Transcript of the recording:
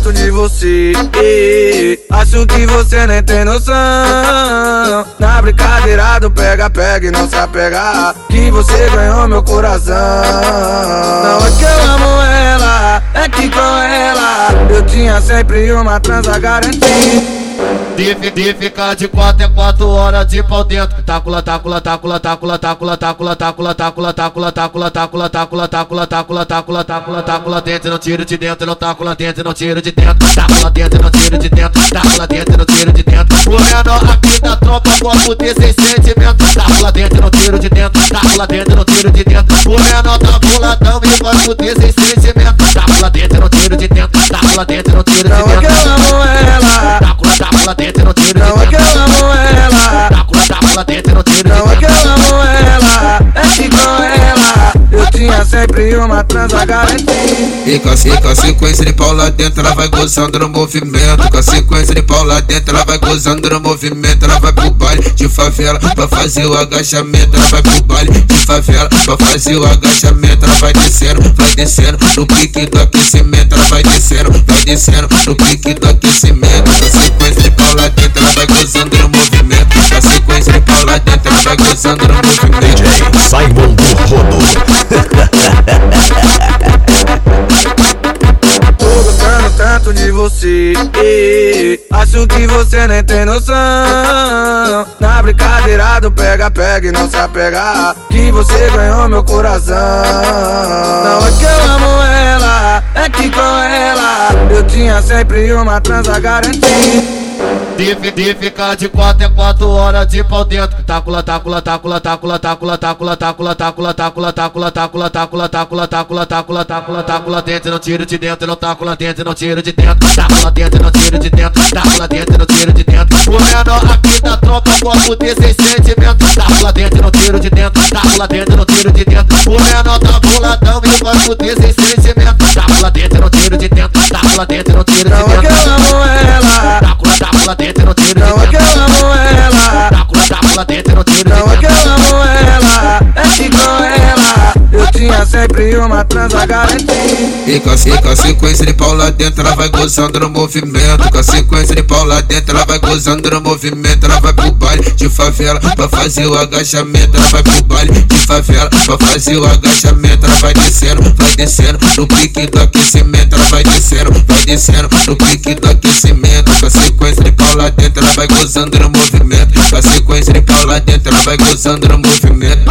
gosto de você. Acho que você nem tem noção. Na brincadeira do pega-pega e não se apega Que você ganhou meu coração. Não é que eu amo ela, é que com ela eu tinha sempre uma transa garantida. De, ficar de 4 é 4 horas de pau dentro. Tacula, tacula, tacula, tacula, tacula, tacula, tacula, tacula, tacula, tacula, tacula, tacula, tacula, tacula, tacula, tacula, tacula dentro, não tiro de dentro, não tacula dentro, não tiro de dentro, tacula dentro, não tiro de dentro, tacula dentro, não tiro de dentro. O menor aqui da tropa, corpo desse sentimento, tacula dentro, não tiro de dentro, tacula dentro, não tiro de dentro. O menor tá boladão e corpo desse sentimento, tacula dentro, não tiro de dentro, tacula dentro, não tiro de é dentro ela tenta no tiro. Não é que dentro amo ela. Não é que eu ela sempre uma transa garantida. E com a, e com a sequência de pau lá dentro, ela vai gozando no movimento. Com a sequência de pau lá dentro, ela vai gozando no movimento. Ela vai pro baile de favela pra fazer o agachamento. Ela vai pro baile de favela pra fazer o agachamento. Ela vai descendo, vai descendo no pique do aquecimento. Ela vai descendo, vai descendo no pique do aquecimento. Com a sequência de pau lá dentro, ela vai gozando no movimento. Com a sequência de pau lá dentro, ela vai gozando no movimento. Simon do Rodo. Você. Acho que você nem tem noção. Na brincadeira do pega-pega e não se apegar. Que você ganhou meu coração. Não é que eu amo ela, é que com ela eu tinha sempre uma transa garantida. De, de ficar de 4 é 4 horas de pau dentro. Tacula, tacula, tacula, tacula, tacula, tacula, tacula, tacula, tacula, tacula, tacula, tacula, tacula, tacula, tacula, tacula, tacula dentro, não tiro de dentro, não tacula dentro, não tiro de dentro, tacula dentro, não tiro de dentro, tacula dentro, não tiro de dentro. O menor aqui da tropa, corpo desse sentimento, tacula dentro, não tiro de dentro, tacula dentro, não tiro de dentro. O menor tá boladão e corpo desse sentimento, tacula dentro, não tiro de dentro, tacula dentro, não tiro de é dentro. Ela, dentro, não tiro não é que eu amo ela. Tacula, tacula dentro, não tiro Não é que eu amo ela, é com ela eu tinha sempre uma transa garantida. E com, a, e com a sequência de pau lá dentro, ela vai gozando no movimento. Com a sequência de pau lá dentro, ela vai gozando no movimento. Ela vai pro baile de favela pra fazer o agachamento. Ela vai pro baile de favela pra fazer o agachamento. Ela vai descendo, vai descendo no pique do aquecimento. Ela vai descendo, vai descendo no pique do aquecimento. Com a sequência de pau lá dentro, ela vai gozando no movimento. Com a sequência de pau lá dentro, ela vai gozando no movimento.